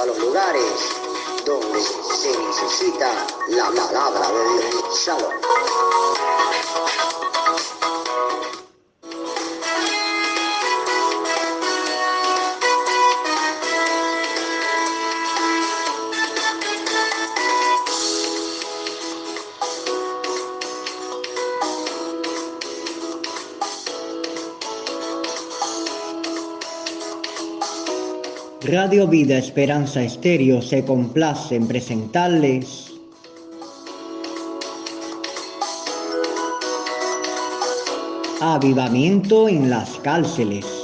a los lugares donde se necesita la palabra de Dios. Shalom. Radio Vida Esperanza Estéreo se complace en presentarles Avivamiento en las cárceles.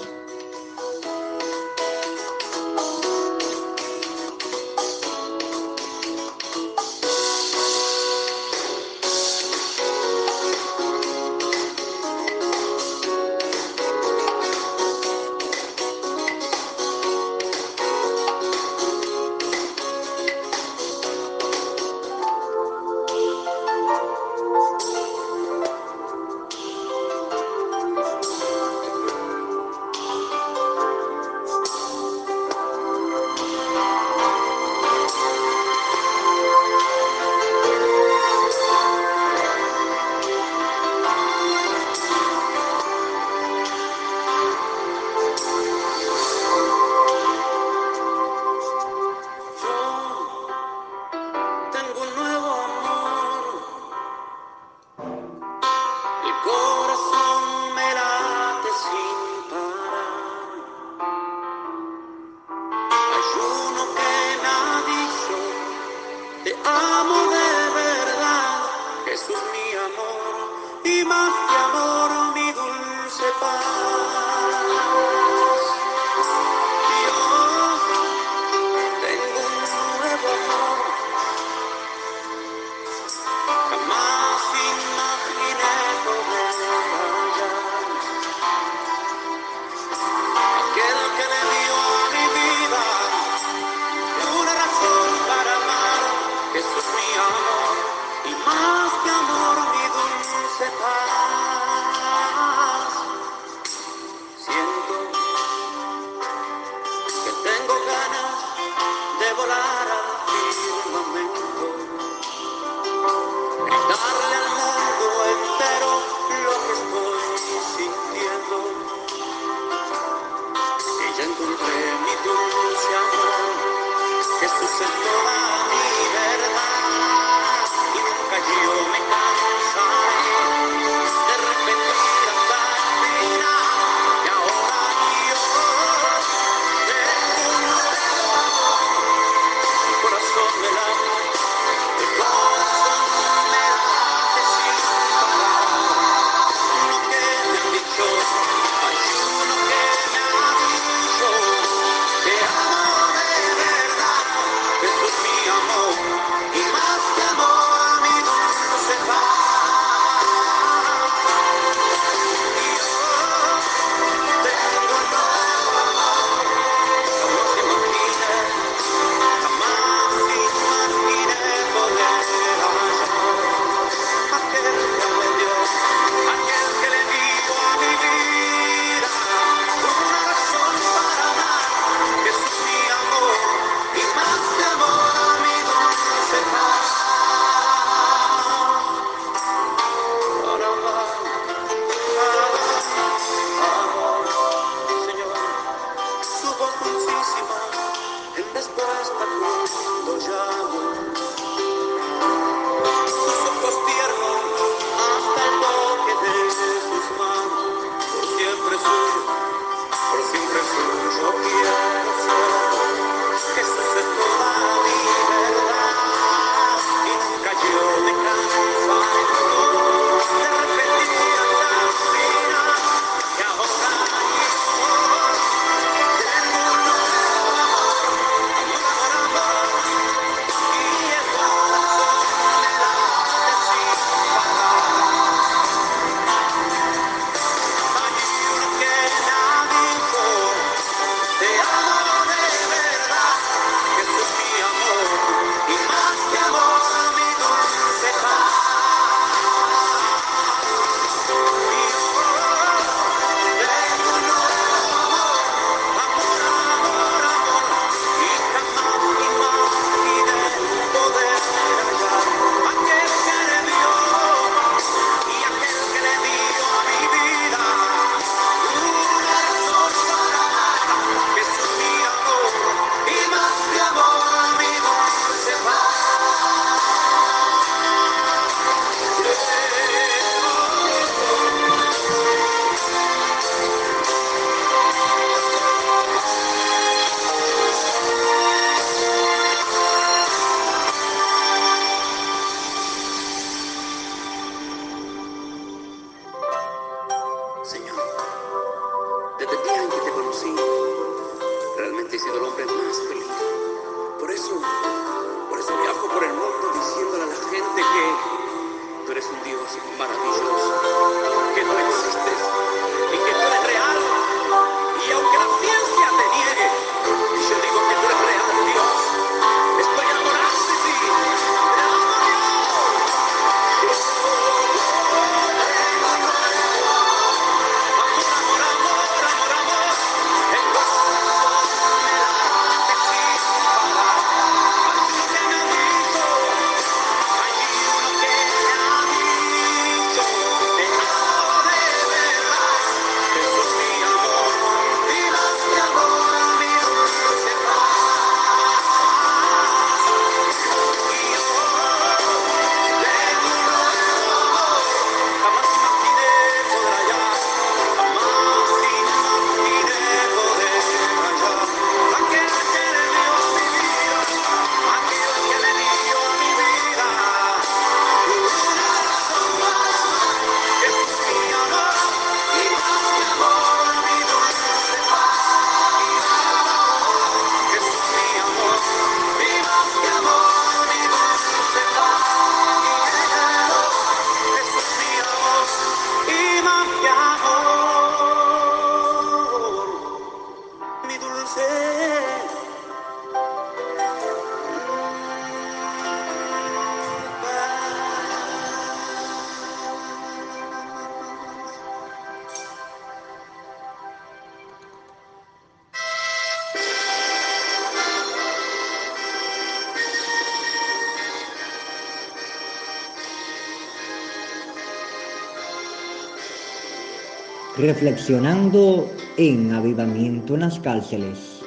Reflexionando en avivamiento en las cárceles.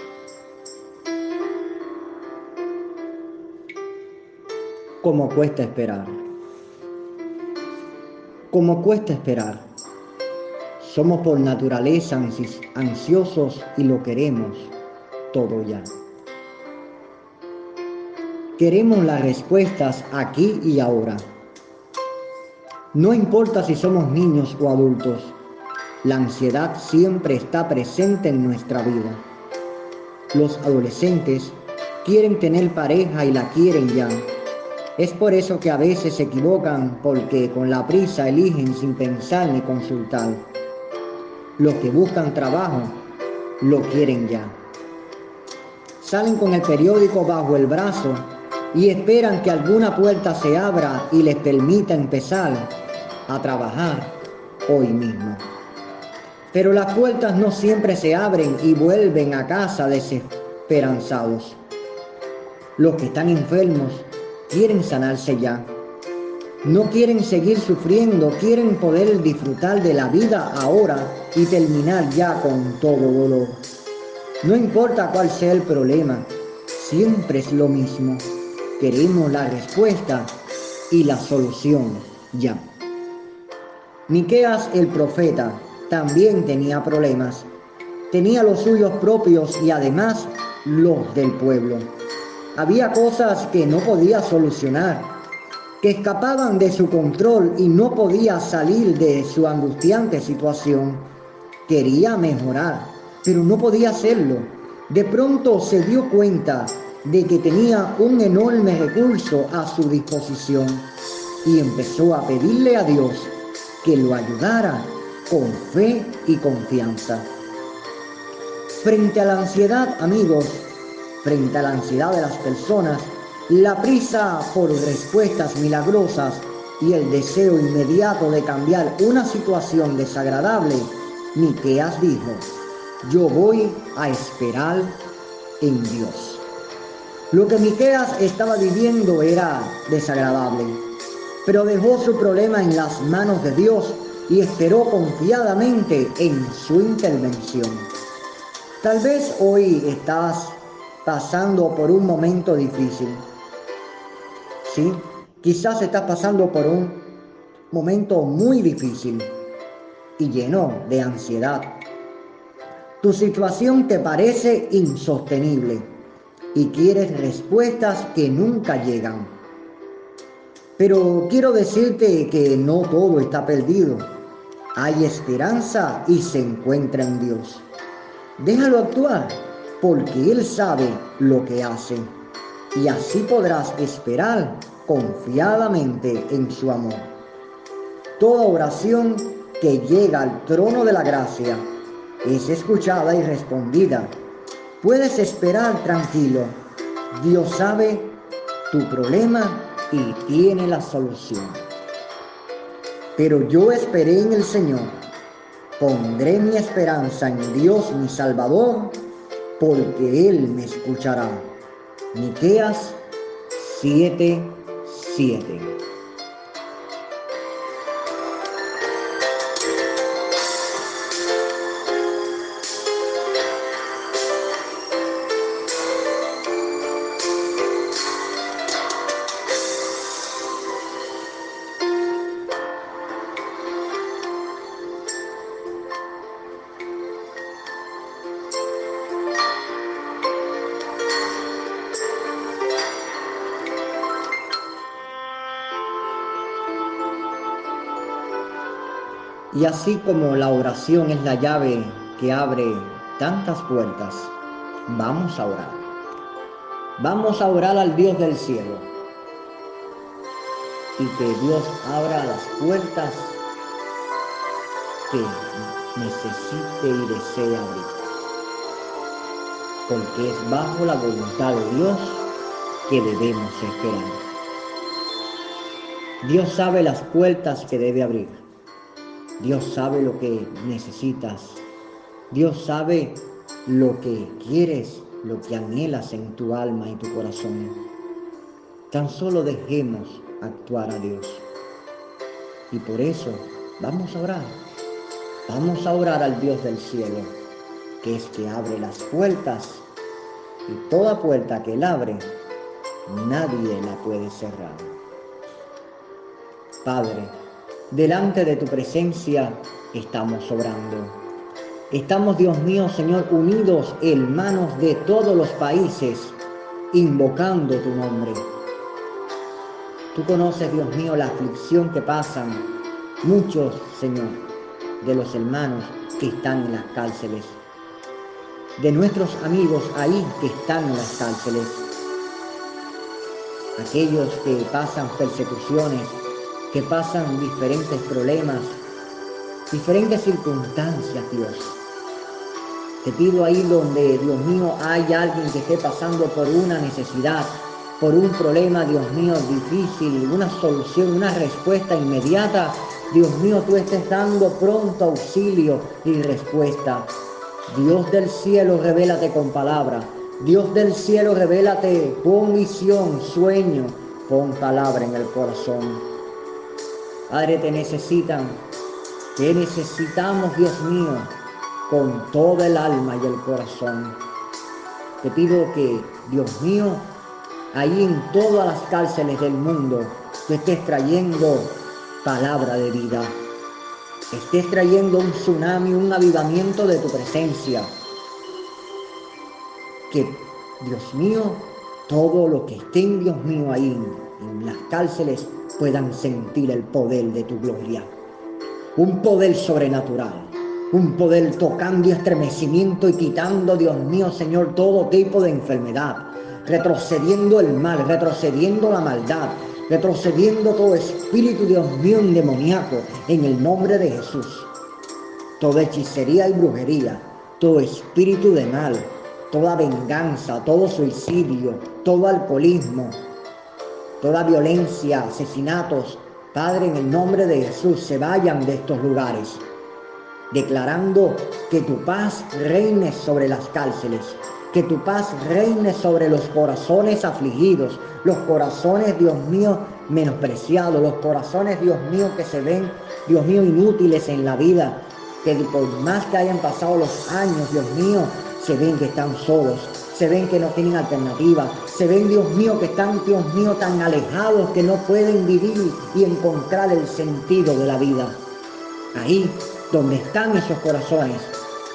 Como cuesta esperar. Como cuesta esperar. Somos por naturaleza ansiosos y lo queremos todo ya. Queremos las respuestas aquí y ahora. No importa si somos niños o adultos, la ansiedad siempre está presente en nuestra vida. Los adolescentes quieren tener pareja y la quieren ya. Es por eso que a veces se equivocan porque con la prisa eligen sin pensar ni consultar. Los que buscan trabajo lo quieren ya. Salen con el periódico bajo el brazo y esperan que alguna puerta se abra y les permita empezar a trabajar hoy mismo. Pero las puertas no siempre se abren y vuelven a casa desesperanzados. Los que están enfermos quieren sanarse ya. No quieren seguir sufriendo, quieren poder disfrutar de la vida ahora y terminar ya con todo dolor. No importa cuál sea el problema, siempre es lo mismo. Queremos la respuesta y la solución ya. Miqueas el profeta también tenía problemas. Tenía los suyos propios y además los del pueblo. Había cosas que no podía solucionar, que escapaban de su control y no podía salir de su angustiante situación. Quería mejorar, pero no podía hacerlo. De pronto se dio cuenta de que tenía un enorme recurso a su disposición y empezó a pedirle a Dios que lo ayudara con fe y confianza. Frente a la ansiedad, amigos, frente a la ansiedad de las personas, la prisa por respuestas milagrosas y el deseo inmediato de cambiar una situación desagradable, Miqueas dijo, yo voy a esperar en Dios. Lo que Miqueas estaba viviendo era desagradable, pero dejó su problema en las manos de Dios y esperó confiadamente en su intervención. Tal vez hoy estás pasando por un momento difícil. Sí, quizás estás pasando por un momento muy difícil y lleno de ansiedad. Tu situación te parece insostenible y quieres respuestas que nunca llegan. Pero quiero decirte que no todo está perdido hay esperanza y se encuentra en Dios. Déjalo actuar, porque Él sabe lo que hace, y así podrás esperar confiadamente en su amor. Toda oración que llega al trono de la gracia es escuchada y respondida. Puedes esperar tranquilo. Dios sabe tu problema y tiene la solución. Pero yo esperé en el Señor. Pondré mi esperanza en Dios mi Salvador, porque Él me escuchará. Miqueas 7, Y así como la oración es la llave que abre tantas puertas, vamos a orar. Vamos a orar al Dios del cielo. Y que Dios abra las puertas que necesite y desee abrir. Porque es bajo la voluntad de Dios que debemos esperar. Dios sabe las puertas que debe abrir. Dios sabe lo que necesitas. Dios sabe lo que quieres, lo que anhelas en tu alma y tu corazón. Tan solo dejemos actuar a Dios. Y por eso vamos a orar. Vamos a orar al Dios del cielo, que es que abre las puertas y toda puerta que él abre, nadie la puede cerrar. Padre, delante de tu presencia estamos orando. Estamos, Dios mío, Señor, unidos en manos de todos los países, invocando tu nombre. Tú conoces, Dios mío, la aflicción que pasan muchos, Señor, de los hermanos que están en las cárceles, de nuestros amigos ahí que están en las cárceles, aquellos que pasan persecuciones, que pasan diferentes problemas, diferentes circunstancias, Dios. Te pido ahí donde, Dios mío, hay alguien que esté pasando por una necesidad, por un problema, Dios mío, difícil, una solución, una respuesta inmediata. Dios mío, tú estés dando pronto auxilio y respuesta. Dios del cielo, revélate con palabra. Dios del cielo, revélate con visión, sueño, con palabra en el corazón. Padre, te necesitan. Te necesitamos, Dios mío con todo el alma y el corazón. Te pido que, Dios mío, ahí en todas las cárceles del mundo, tú estés trayendo palabra de vida. Estés trayendo un tsunami, un avivamiento de tu presencia. Que, Dios mío, todo lo que estén, Dios mío, ahí en las cárceles puedan sentir el poder de tu gloria. Un poder sobrenatural un poder tocando y estremecimiento y quitando, Dios mío, Señor, todo tipo de enfermedad, retrocediendo el mal, retrocediendo la maldad, retrocediendo todo espíritu, Dios mío, endemoniaco, en el nombre de Jesús. Toda hechicería y brujería, todo espíritu de mal, toda venganza, todo suicidio, todo alcoholismo, toda violencia, asesinatos, Padre, en el nombre de Jesús, se vayan de estos lugares declarando que tu paz reine sobre las cárceles, que tu paz reine sobre los corazones afligidos, los corazones, Dios mío, menospreciados, los corazones, Dios mío, que se ven, Dios mío, inútiles en la vida, que por más que hayan pasado los años, Dios mío, se ven que están solos, se ven que no tienen alternativa, se ven, Dios mío, que están, Dios mío, tan alejados que no pueden vivir y encontrar el sentido de la vida. Ahí donde están esos corazones,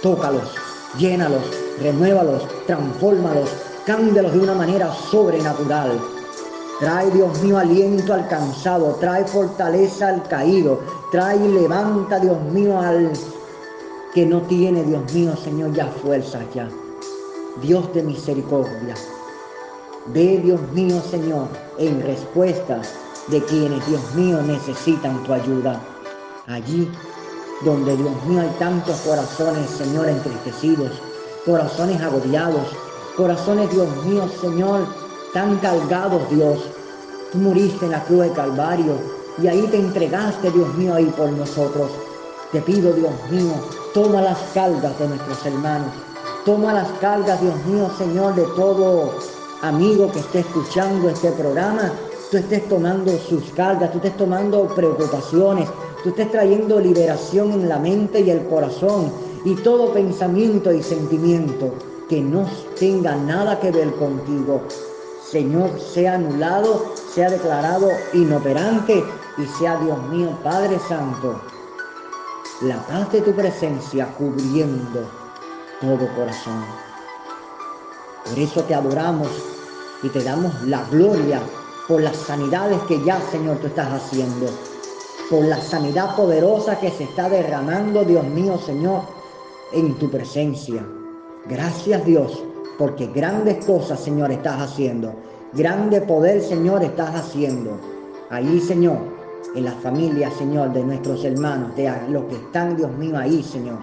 tócalos, llénalos, renuévalos, transfórmalos, cámbialos de una manera sobrenatural. Trae, Dios mío, aliento al cansado, trae fortaleza al caído, trae y levanta, Dios mío, al que no tiene, Dios mío, Señor, ya fuerzas ya. Dios de misericordia. Ve, Dios mío, Señor, en respuesta de quienes, Dios mío, necesitan tu ayuda. Allí donde Dios mío hay tantos corazones, Señor, entristecidos, corazones agobiados, corazones, Dios mío, Señor, tan cargados, Dios. Tú muriste en la cruz de Calvario y ahí te entregaste, Dios mío, ahí por nosotros. Te pido, Dios mío, toma las cargas de nuestros hermanos. Toma las cargas, Dios mío, Señor, de todo amigo que esté escuchando este programa. Tú estés tomando sus cargas, tú estés tomando preocupaciones, tú estés trayendo liberación en la mente y el corazón y todo pensamiento y sentimiento que no tenga nada que ver contigo. Señor, sea anulado, sea declarado inoperante y sea Dios mío, Padre Santo, la paz de tu presencia cubriendo todo corazón. Por eso te adoramos y te damos la gloria por las sanidades que ya, Señor, tú estás haciendo por la sanidad poderosa que se está derramando, Dios mío, Señor, en tu presencia. Gracias, Dios, porque grandes cosas, Señor, estás haciendo. Grande poder, Señor, estás haciendo. Ahí, Señor, en la familia, Señor, de nuestros hermanos, de los que están, Dios mío, ahí, Señor.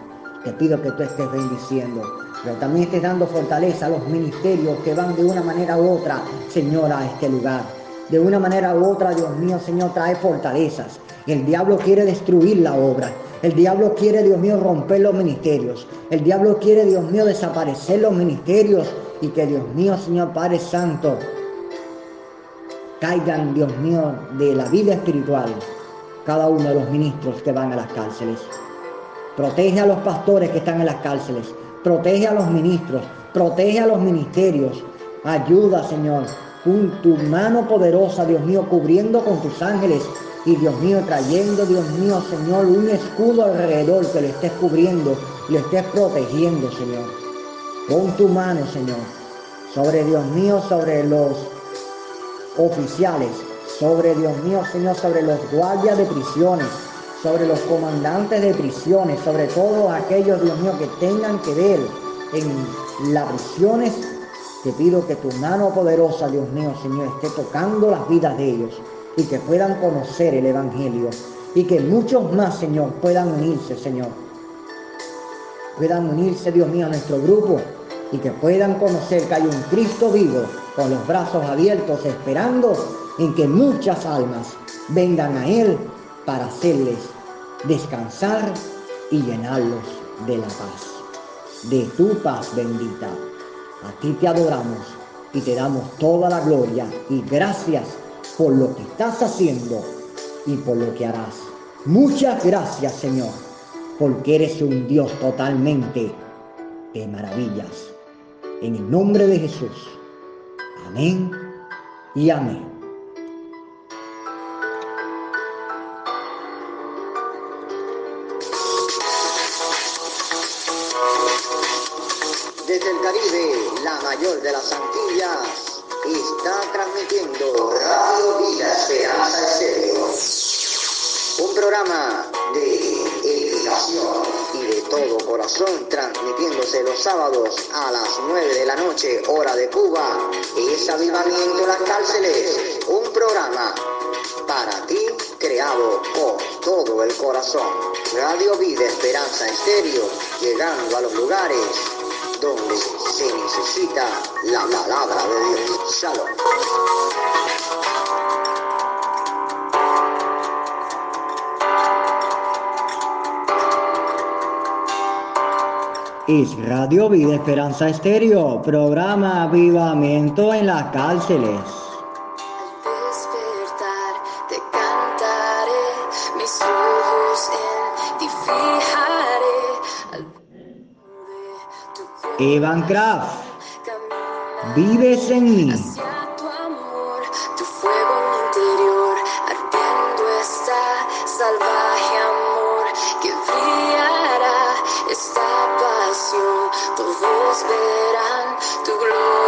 Te pido que tú estés bendiciendo, pero también estés dando fortaleza a los ministerios que van de una manera u otra, Señor, a este lugar. De una manera u otra, Dios mío, Señor, trae fortalezas. El diablo quiere destruir la obra. El diablo quiere, Dios mío, romper los ministerios. El diablo quiere, Dios mío, desaparecer los ministerios y que, Dios mío, Señor Padre Santo, caigan, Dios mío, de la vida espiritual cada uno de los ministros que van a las cárceles. Protege a los pastores que están en las cárceles. Protege a los ministros. Protege a los ministerios. Ayuda, Señor, con tu mano poderosa, Dios mío, cubriendo con tus ángeles. Y Dios mío, trayendo, Dios mío, Señor, un escudo alrededor que le estés cubriendo, le estés protegiendo, Señor. Con tu mano, Señor, sobre Dios mío, sobre los oficiales, sobre Dios mío, Señor, sobre los guardias de prisiones, sobre los comandantes de prisiones, sobre todos aquellos, Dios mío, que tengan que ver en las prisiones. Te pido que tu mano poderosa, Dios mío, Señor, esté tocando las vidas de ellos y que puedan conocer el Evangelio y que muchos más, Señor, puedan unirse, Señor. Puedan unirse, Dios mío, a nuestro grupo y que puedan conocer que hay un Cristo vivo con los brazos abiertos esperando en que muchas almas vengan a Él para hacerles descansar y llenarlos de la paz, de tu paz bendita. A ti te adoramos y te damos toda la gloria y gracias por lo que estás haciendo y por lo que harás. Muchas gracias Señor, porque eres un Dios totalmente de maravillas. En el nombre de Jesús. Amén y amén. Desde el Caribe, la mayor de las Antillas, está transmitiendo Radio Vida Esperanza Estéreo. Un programa de edificación y de todo corazón, transmitiéndose los sábados a las 9 de la noche, hora de Cuba. Es Avivamiento en las Cárceles, un programa para ti creado con todo el corazón. Radio Vida Esperanza Estéreo, llegando a los lugares donde se necesita la palabra de Dios. Shalom. Es Radio Vida Esperanza Estéreo, programa Avivamiento en las cárceles. Al despertar te cantaré, mis ojos en ti fijaré. Evan Kraft, vives en mí. salvaje amor que esta pasión. Todos verán tu gloria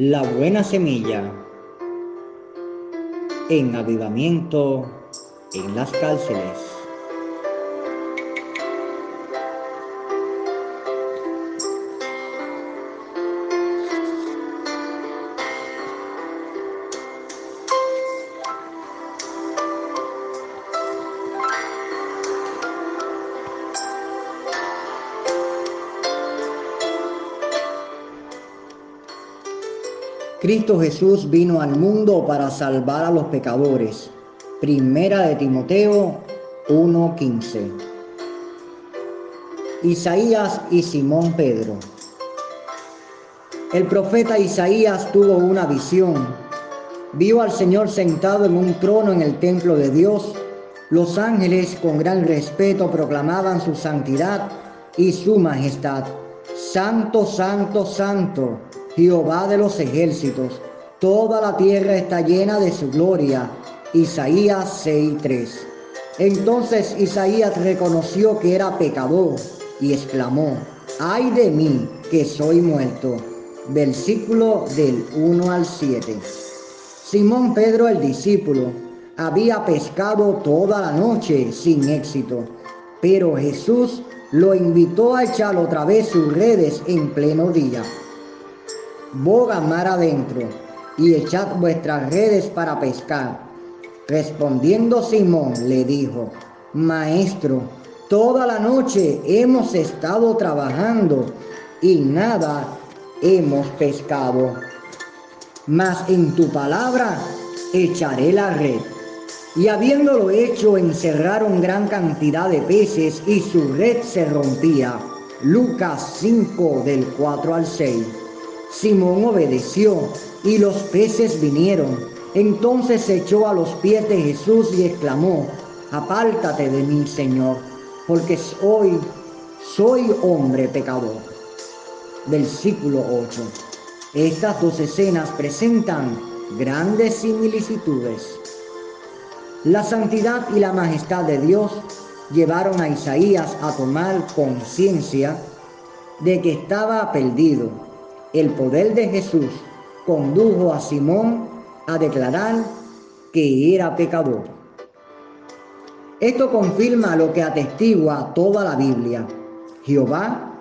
la buena semilla en avivamiento en las cárceles. Cristo Jesús vino al mundo para salvar a los pecadores. Primera de Timoteo 1:15. Isaías y Simón Pedro. El profeta Isaías tuvo una visión. Vio al Señor sentado en un trono en el templo de Dios. Los ángeles con gran respeto proclamaban su santidad y su majestad. Santo, santo, santo Jehová de los ejércitos, toda la tierra está llena de su gloria. Isaías 6:3. Entonces Isaías reconoció que era pecador y exclamó, ay de mí que soy muerto. Versículo del 1 al 7. Simón Pedro el discípulo había pescado toda la noche sin éxito, pero Jesús lo invitó a echar otra vez sus redes en pleno día boga mar adentro y echad vuestras redes para pescar. Respondiendo Simón le dijo, Maestro, toda la noche hemos estado trabajando y nada hemos pescado. Mas en tu palabra echaré la red. Y habiéndolo hecho, encerraron gran cantidad de peces y su red se rompía. Lucas 5 del 4 al 6. Simón obedeció y los peces vinieron. Entonces se echó a los pies de Jesús y exclamó, apártate de mí, Señor, porque hoy soy hombre pecador. Versículo 8. Estas dos escenas presentan grandes similitudes. La santidad y la majestad de Dios llevaron a Isaías a tomar conciencia de que estaba perdido el poder de Jesús condujo a Simón a declarar que era pecador. Esto confirma lo que atestigua toda la Biblia. Jehová,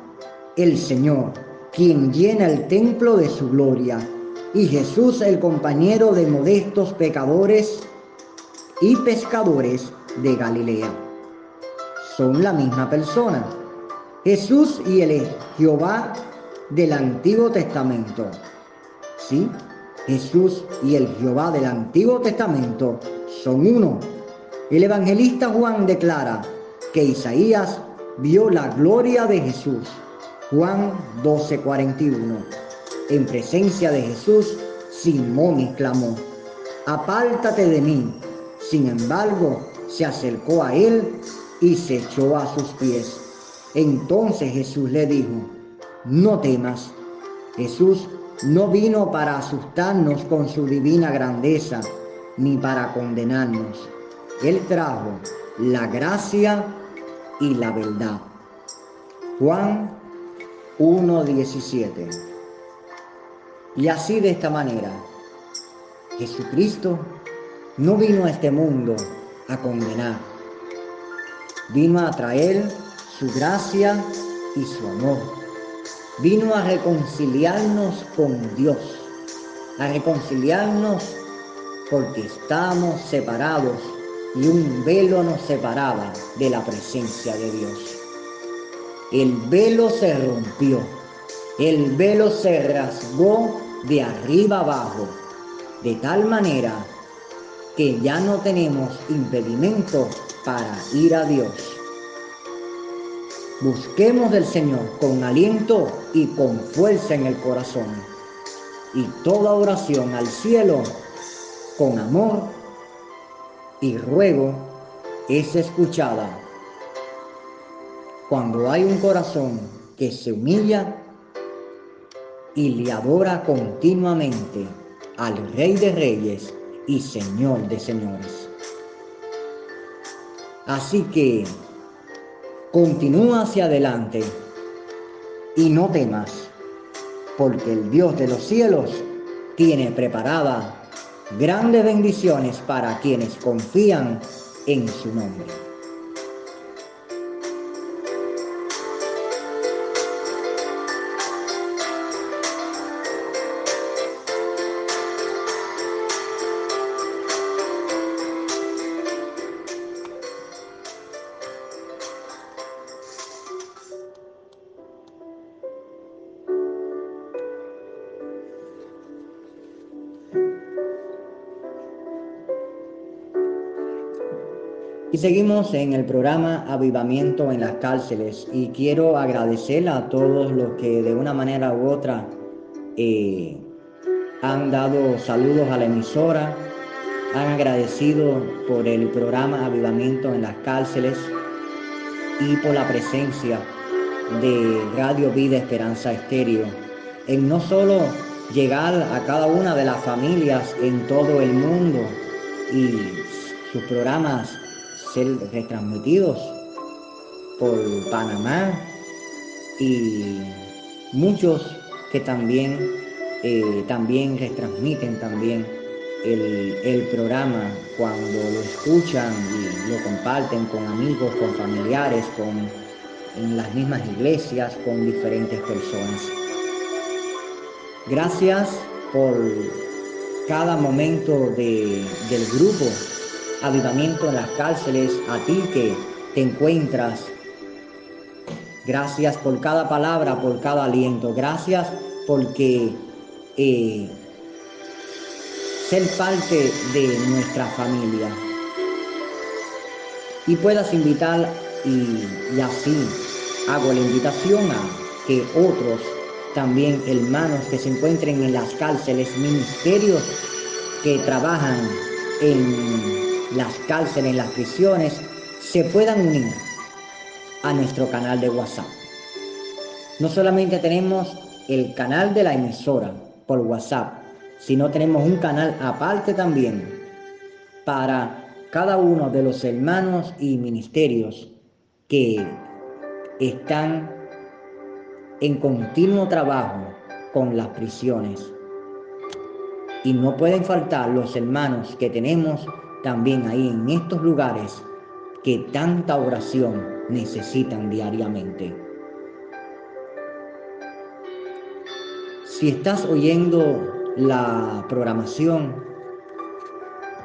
el Señor, quien llena el templo de su gloria, y Jesús, el compañero de modestos pecadores y pescadores de Galilea. Son la misma persona. Jesús y el Jehová del Antiguo Testamento. Sí, Jesús y el Jehová del Antiguo Testamento son uno. El evangelista Juan declara que Isaías vio la gloria de Jesús. Juan 12:41. En presencia de Jesús, Simón exclamó, apártate de mí. Sin embargo, se acercó a él y se echó a sus pies. Entonces Jesús le dijo, no temas. Jesús no vino para asustarnos con su divina grandeza, ni para condenarnos. Él trajo la gracia y la verdad. Juan 1.17. Y así de esta manera, Jesucristo no vino a este mundo a condenar, vino a traer su gracia y su amor vino a reconciliarnos con Dios, a reconciliarnos porque estamos separados y un velo nos separaba de la presencia de Dios. El velo se rompió, el velo se rasgó de arriba abajo, de tal manera que ya no tenemos impedimento para ir a Dios. Busquemos del Señor con aliento y con fuerza en el corazón. Y toda oración al cielo con amor y ruego es escuchada. Cuando hay un corazón que se humilla y le adora continuamente al Rey de Reyes y Señor de Señores. Así que Continúa hacia adelante y no temas, porque el Dios de los cielos tiene preparada grandes bendiciones para quienes confían en su nombre. Seguimos en el programa Avivamiento en las cárceles y quiero agradecer a todos los que de una manera u otra eh, han dado saludos a la emisora, han agradecido por el programa Avivamiento en las cárceles y por la presencia de Radio Vida Esperanza Estéreo en no solo llegar a cada una de las familias en todo el mundo y sus programas ser retransmitidos por Panamá y muchos que también, eh, también retransmiten también el, el, programa cuando lo escuchan y lo comparten con amigos, con familiares, con en las mismas iglesias, con diferentes personas. Gracias por cada momento de, del grupo avivamiento en las cárceles, a ti que te encuentras. Gracias por cada palabra, por cada aliento. Gracias porque eh, ser parte de nuestra familia. Y puedas invitar y, y así hago la invitación a que otros también hermanos que se encuentren en las cárceles, ministerios que trabajan en las cárceles, las prisiones, se puedan unir a nuestro canal de WhatsApp. No solamente tenemos el canal de la emisora por WhatsApp, sino tenemos un canal aparte también para cada uno de los hermanos y ministerios que están en continuo trabajo con las prisiones. Y no pueden faltar los hermanos que tenemos también ahí en estos lugares que tanta oración necesitan diariamente. Si estás oyendo la programación,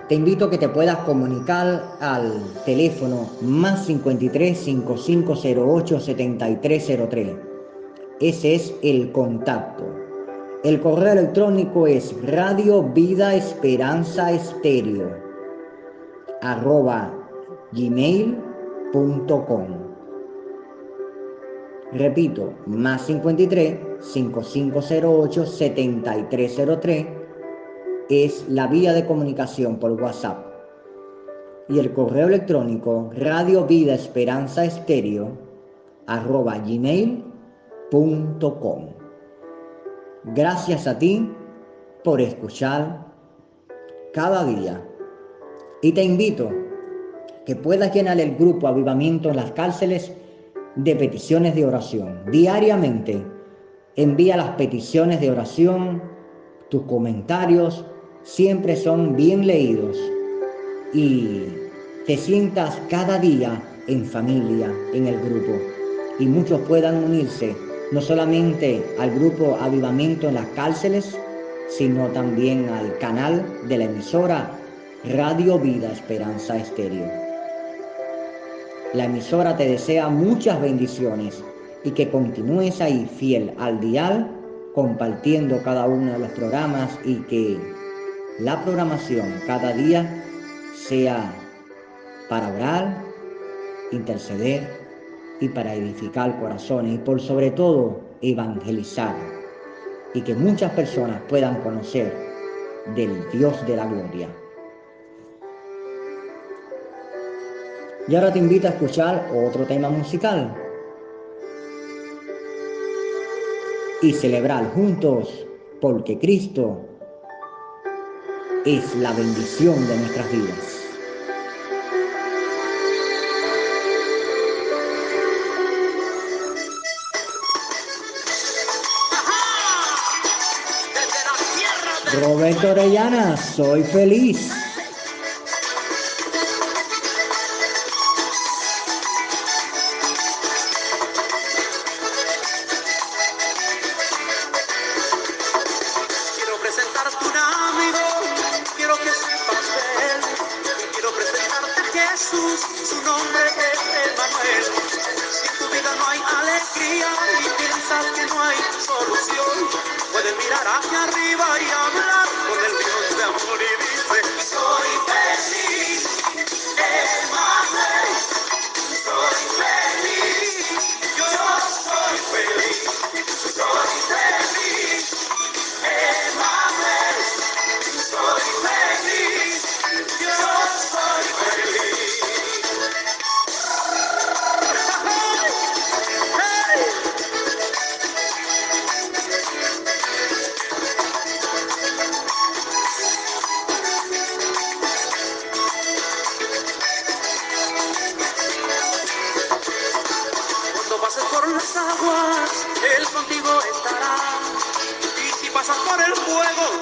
te invito a que te puedas comunicar al teléfono más 53 5508 7303. Ese es el contacto. El correo electrónico es Radio Vida Esperanza Estéreo arroba gmail.com. Repito, más 53 5508 7303 es la vía de comunicación por WhatsApp. Y el correo electrónico Radio Vida Esperanza Estéreo arroba gmail.com. Gracias a ti por escuchar cada día y te invito que puedas llenar el grupo Avivamiento en las cárceles de peticiones de oración. Diariamente envía las peticiones de oración, tus comentarios siempre son bien leídos y te sientas cada día en familia en el grupo y muchos puedan unirse no solamente al grupo Avivamiento en las cárceles, sino también al canal de la emisora Radio Vida Esperanza Estéreo. La emisora te desea muchas bendiciones y que continúes ahí fiel al dial, compartiendo cada uno de los programas y que la programación cada día sea para orar, interceder y para edificar corazones y por sobre todo evangelizar y que muchas personas puedan conocer del Dios de la gloria. Y ahora te invito a escuchar otro tema musical y celebrar juntos porque Cristo es la bendición de nuestras vidas. Roberto Orellana, soy feliz.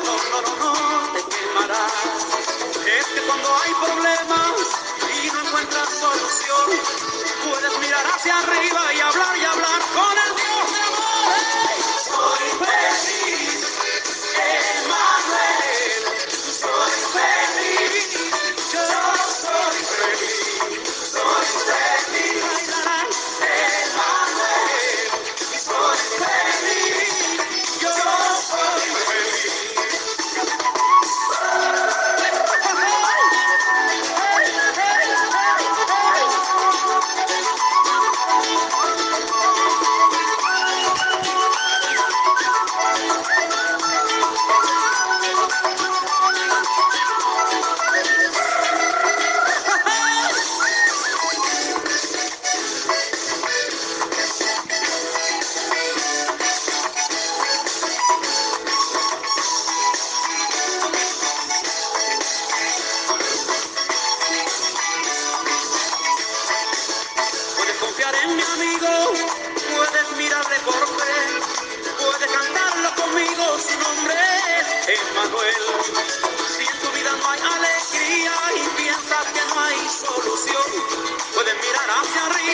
no, no, no, no te quemarás. Es que cuando hay problemas y no encuentras solución, puedes mirar hacia arriba y hablar y hablar con el Dios de amores. Soy feliz, Emmanuel, soy feliz.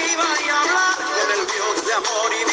viva y hablar. Del Dios de amor y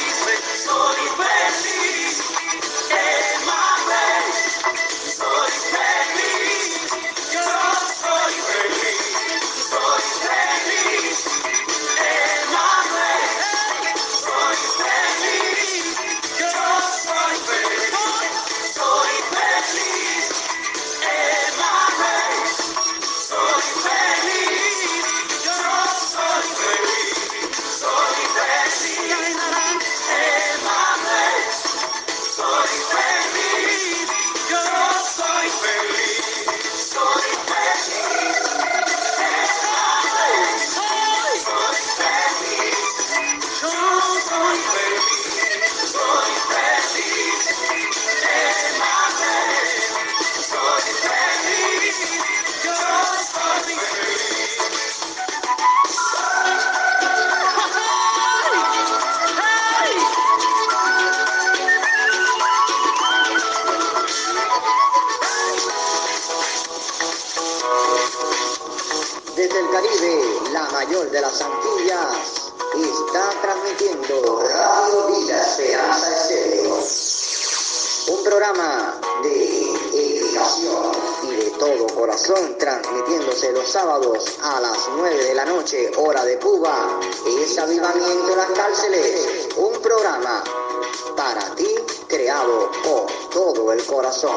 el corazón.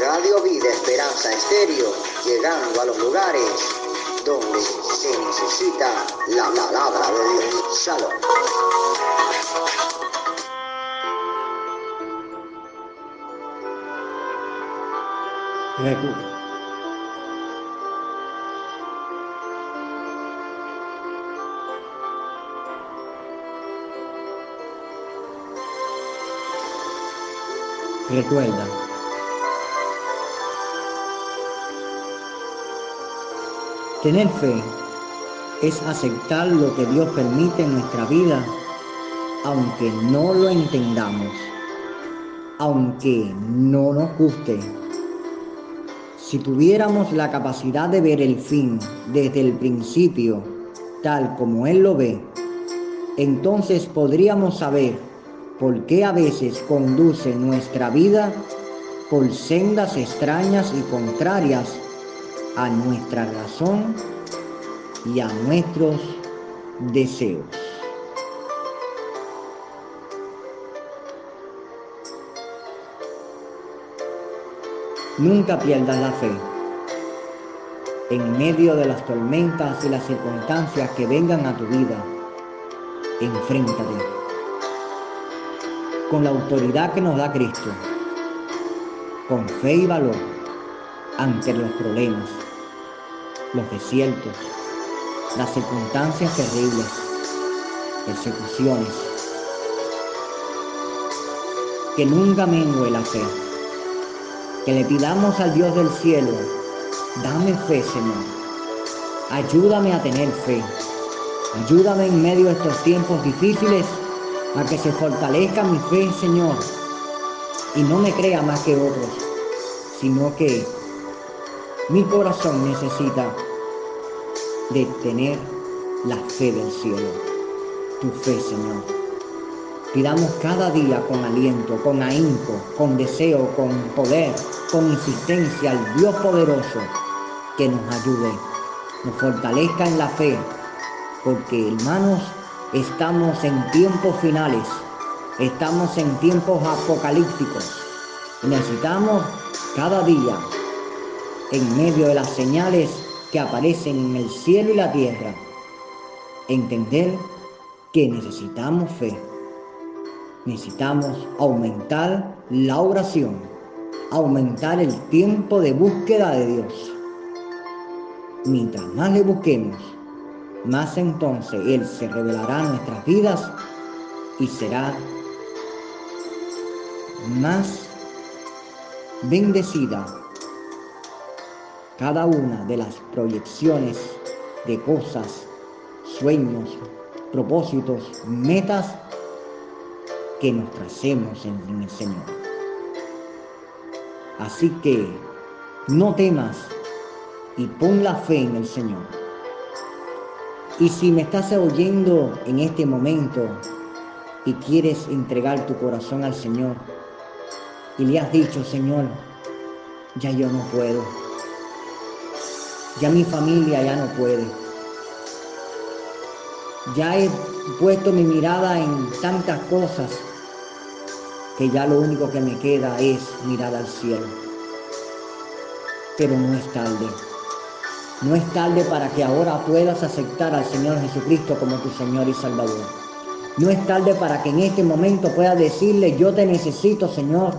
Radio Vida Esperanza Estéreo, llegando a los lugares donde se necesita la palabra de Dios. Shalom. Recuerda, tener fe es aceptar lo que Dios permite en nuestra vida, aunque no lo entendamos, aunque no nos guste. Si tuviéramos la capacidad de ver el fin desde el principio, tal como Él lo ve, entonces podríamos saber por qué a veces conduce nuestra vida por sendas extrañas y contrarias a nuestra razón y a nuestros deseos. Nunca pierdas la fe. En medio de las tormentas y las circunstancias que vengan a tu vida, enfréntate con la autoridad que nos da Cristo, con fe y valor ante los problemas, los desiertos, las circunstancias terribles, persecuciones. Que nunca mengue la fe. Que le pidamos al Dios del cielo, dame fe, Señor. Ayúdame a tener fe. Ayúdame en medio de estos tiempos difíciles a que se fortalezca mi fe, Señor. Y no me crea más que otros, sino que mi corazón necesita de tener la fe del cielo, tu fe, Señor. Pidamos cada día con aliento, con ahínco, con deseo, con poder, con insistencia al Dios poderoso que nos ayude, nos fortalezca en la fe, porque hermanos, estamos en tiempos finales, estamos en tiempos apocalípticos. Necesitamos cada día, en medio de las señales que aparecen en el cielo y la tierra, entender que necesitamos fe. Necesitamos aumentar la oración, aumentar el tiempo de búsqueda de Dios. Mientras más le busquemos, más entonces Él se revelará nuestras vidas y será más bendecida cada una de las proyecciones de cosas, sueños, propósitos, metas que nos tracemos en, el Señor. Así que no temas y pon la fe en el Señor. Y si me estás oyendo en este momento y quieres entregar tu corazón al Señor y le has dicho, Señor, ya yo no puedo ya mi familia ya no puede. Ya he puesto mi mirada en tantas cosas que ya lo único que me queda es mirar al cielo. Pero no es tarde. No es tarde para que ahora puedas aceptar al Señor Jesucristo como tu Señor y Salvador. No es tarde para que en este momento puedas decirle, yo te necesito, Señor.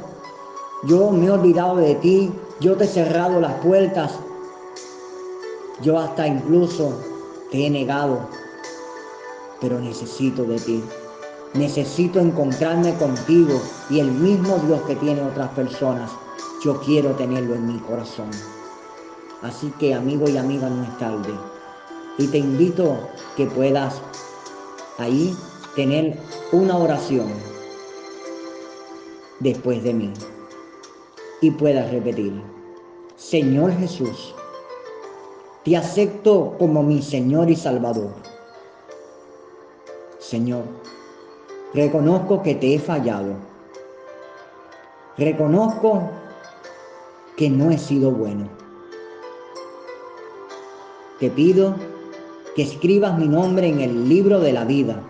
Yo me he olvidado de ti, yo te he cerrado las puertas, yo hasta incluso te he negado, pero necesito de ti. Necesito encontrarme contigo y el mismo Dios que tiene otras personas, yo quiero tenerlo en mi corazón. Así que amigo y amiga, no es tarde. Y te invito que puedas ahí tener una oración después de mí. Y puedas repetir, Señor Jesús, te acepto como mi Señor y Salvador. Señor, reconozco que te he fallado. Reconozco que no he sido bueno. Te pido que escribas mi nombre en el libro de la vida,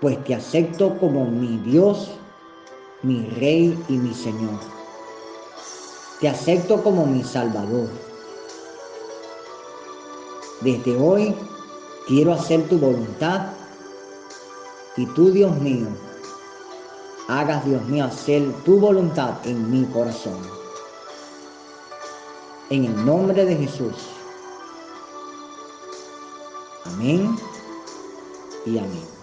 pues te acepto como mi Dios, mi Rey y mi Señor. Te acepto como mi Salvador desde hoy quiero hacer tu voluntad y tú, Dios mío, hagas, Dios mío, hacer tu voluntad en mi corazón. En el nombre de Jesús. Amén y amén.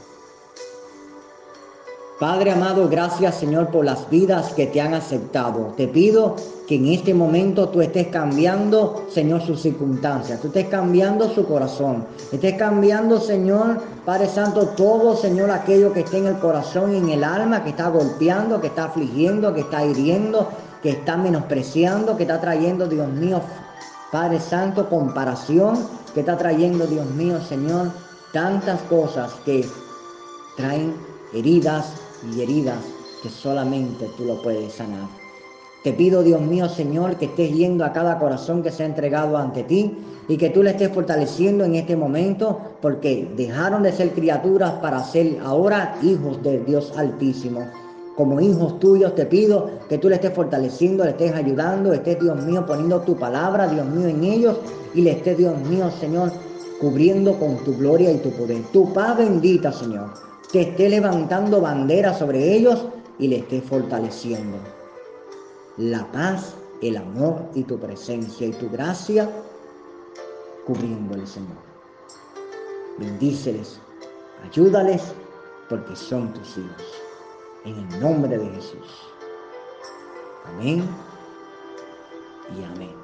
Padre amado, gracias Señor por las vidas que te han aceptado. Te pido que en este momento tú estés cambiando, Señor, sus circunstancias. Tú estés cambiando su corazón. Estés cambiando, Señor, Padre Santo, todo, Señor, aquello que esté en el corazón y en el alma, que está golpeando, que está afligiendo, que está hiriendo. que está menospreciando, que está trayendo, Dios mío, Padre Santo, comparación, que está trayendo, Dios mío, Señor, tantas cosas que traen heridas y heridas que solamente tú lo puedes sanar. Te pido, Dios mío, Señor, que estés yendo a cada corazón que se ha entregado ante ti y que tú le estés fortaleciendo en este momento, porque dejaron de ser criaturas para ser ahora hijos del Dios Altísimo. Como hijos tuyos te pido que tú le estés fortaleciendo, le estés ayudando, estés, Dios mío, poniendo tu palabra, Dios mío, en ellos y le estés, Dios mío, Señor, cubriendo con tu gloria y tu poder. Tu paz bendita, Señor, que esté levantando bandera sobre ellos y le esté fortaleciendo la paz, el amor y tu presencia y tu gracia cubriendo el Señor. Bendíceles, ayúdales, porque son tus hijos. En el nombre de Jesús. Amén y amén.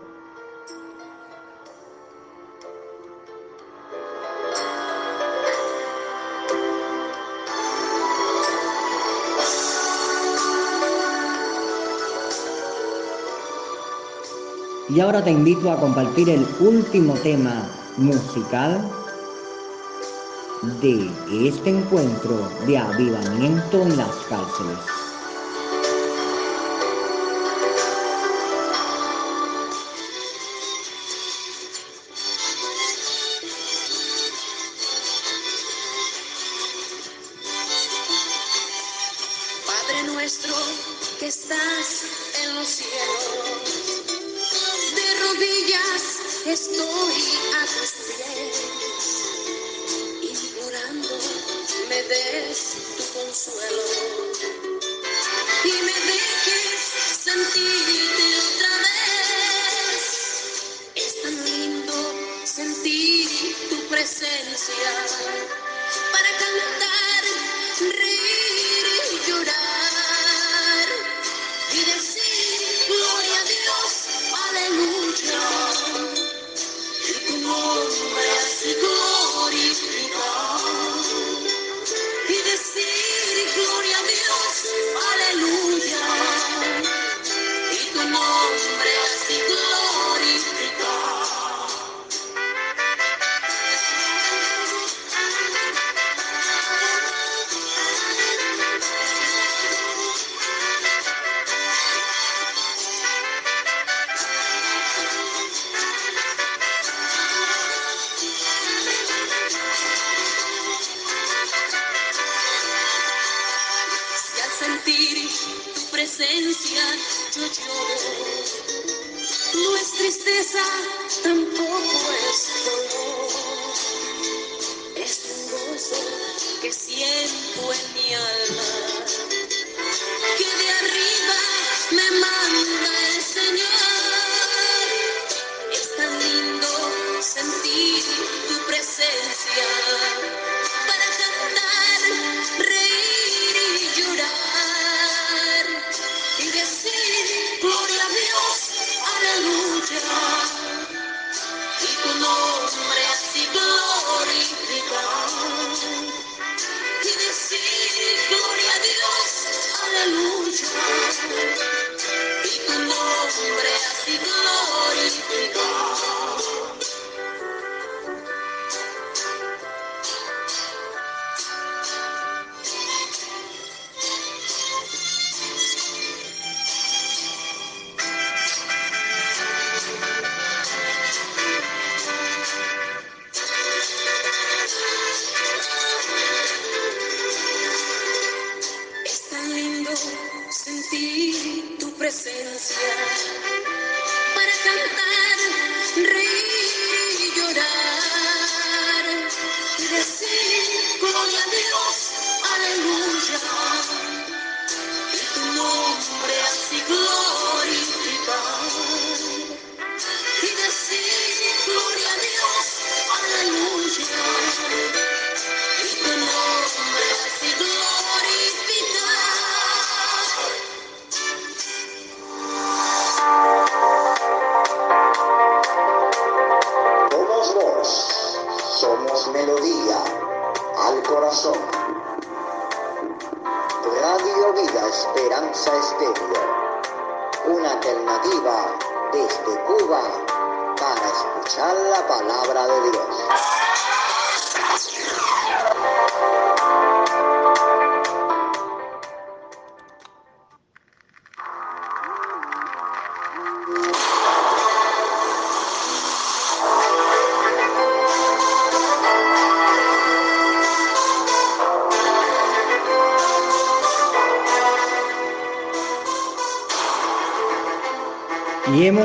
Y ahora te invito a compartir el último tema musical de este encuentro de avivamiento en las cárceles.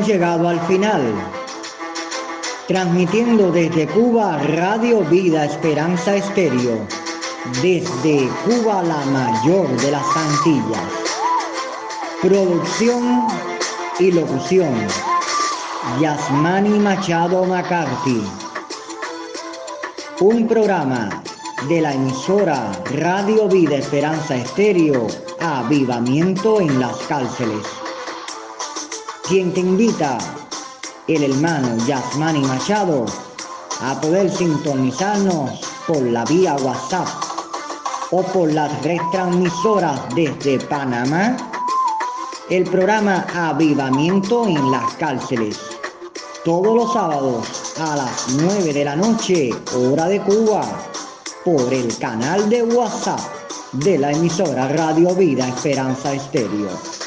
Llegado al final. Transmitiendo desde Cuba Radio Vida Esperanza Estéreo. Desde Cuba la mayor de las Antillas. Producción y locución. Yasmani Machado McCarthy. Un programa de la emisora Radio Vida Esperanza Estéreo. Avivamiento en las cárceles quien te invita, el hermano Yasmani Machado, a poder sintonizarnos por la vía WhatsApp o por las retransmisoras desde Panamá, el programa Avivamiento en las cárceles, todos los sábados a las 9 de la noche, hora de Cuba, por el canal de WhatsApp de la emisora Radio Vida Esperanza Estéreo.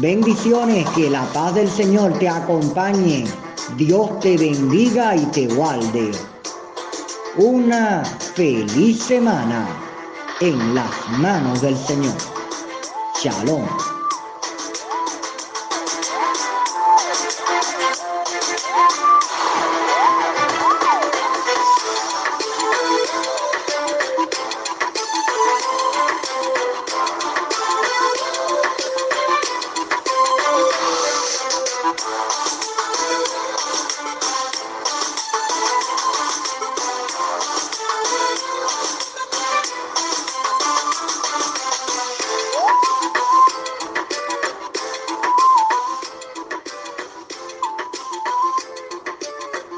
Bendiciones, que la paz del Señor te acompañe. Dios te bendiga y te guarde. Una feliz semana en las manos del Señor. Shalom.